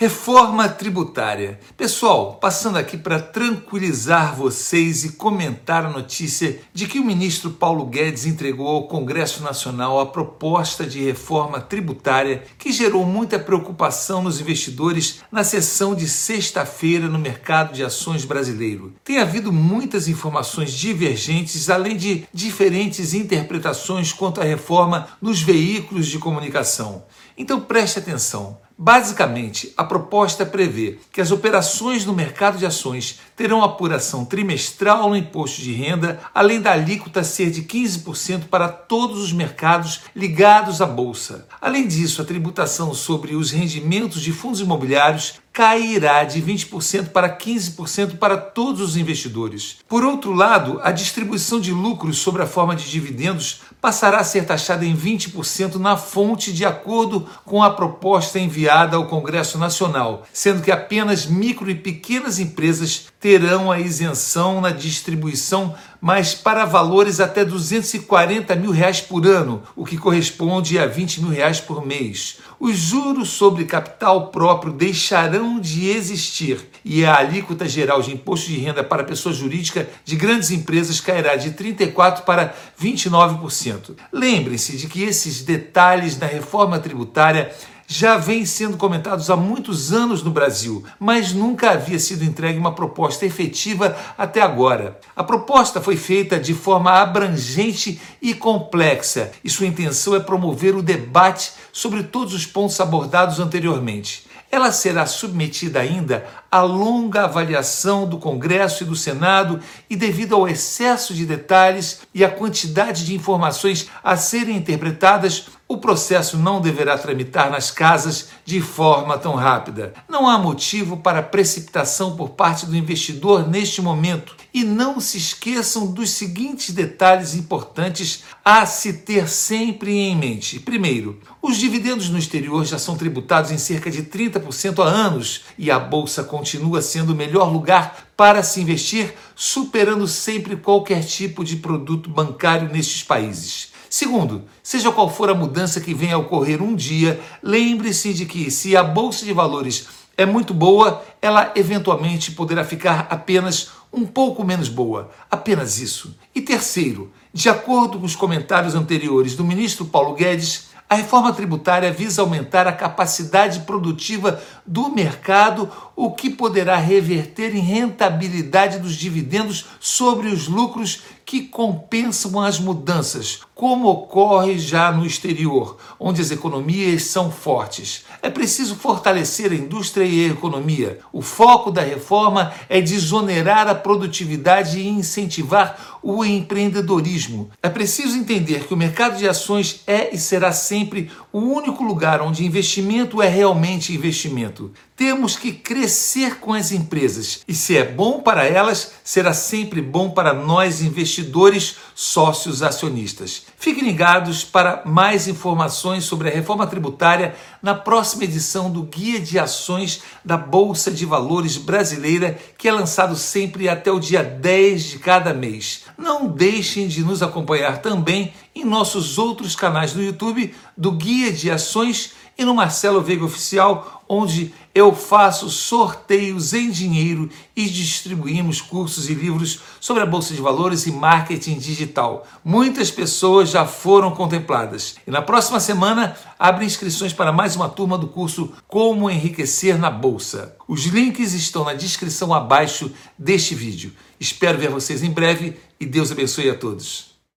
Reforma tributária. Pessoal, passando aqui para tranquilizar vocês e comentar a notícia de que o ministro Paulo Guedes entregou ao Congresso Nacional a proposta de reforma tributária que gerou muita preocupação nos investidores na sessão de sexta-feira no mercado de ações brasileiro. Tem havido muitas informações divergentes, além de diferentes interpretações quanto à reforma nos veículos de comunicação. Então preste atenção. Basicamente, a proposta prevê que as operações no mercado de ações terão apuração trimestral no imposto de renda, além da alíquota ser de 15% para todos os mercados ligados à bolsa. Além disso, a tributação sobre os rendimentos de fundos imobiliários cairá de 20% para 15% para todos os investidores. Por outro lado, a distribuição de lucros sob a forma de dividendos passará a ser taxada em 20% na fonte de acordo com a proposta enviada ao Congresso Nacional, sendo que apenas micro e pequenas empresas terão a isenção na distribuição, mas para valores até 240 mil reais por ano, o que corresponde a 20 mil reais por mês. Os juros sobre capital próprio deixarão de existir e a alíquota geral de imposto de renda para pessoa jurídica de grandes empresas cairá de 34% para 29%. Lembrem-se de que esses detalhes da reforma tributária já vêm sendo comentados há muitos anos no Brasil, mas nunca havia sido entregue uma proposta efetiva até agora. A proposta foi feita de forma abrangente e complexa, e sua intenção é promover o debate sobre todos os pontos abordados anteriormente. Ela será submetida ainda à longa avaliação do Congresso e do Senado, e devido ao excesso de detalhes e à quantidade de informações a serem interpretadas, o processo não deverá tramitar nas casas de forma tão rápida. Não há motivo para precipitação por parte do investidor neste momento. E não se esqueçam dos seguintes detalhes importantes a se ter sempre em mente. Primeiro, os dividendos no exterior já são tributados em cerca de 30% há anos e a bolsa continua sendo o melhor lugar para se investir, superando sempre qualquer tipo de produto bancário nestes países. Segundo, seja qual for a mudança que venha a ocorrer um dia, lembre-se de que se a bolsa de valores é muito boa, ela eventualmente poderá ficar apenas um pouco menos boa. Apenas isso. E terceiro, de acordo com os comentários anteriores do ministro Paulo Guedes, a reforma tributária visa aumentar a capacidade produtiva do mercado, o que poderá reverter em rentabilidade dos dividendos sobre os lucros que compensam as mudanças, como ocorre já no exterior, onde as economias são fortes. É preciso fortalecer a indústria e a economia. O foco da reforma é desonerar a produtividade e incentivar o empreendedorismo. É preciso entender que o mercado de ações é e será sempre o único lugar onde investimento é realmente investimento. Temos que crescer com as empresas e, se é bom para elas, será sempre bom para nós investidores, sócios acionistas. Fiquem ligados para mais informações sobre a reforma tributária na próxima edição do Guia de Ações da Bolsa de Valores Brasileira, que é lançado sempre até o dia 10 de cada mês. Não deixem de nos acompanhar também em nossos outros canais no YouTube do Guia de Ações e no Marcelo Veiga Oficial, onde eu faço sorteios em dinheiro e distribuímos cursos e livros sobre a Bolsa de Valores e marketing digital. Muitas pessoas já foram contempladas. E na próxima semana abre inscrições para mais uma turma do curso Como Enriquecer na Bolsa. Os links estão na descrição abaixo deste vídeo. Espero ver vocês em breve e Deus abençoe a todos.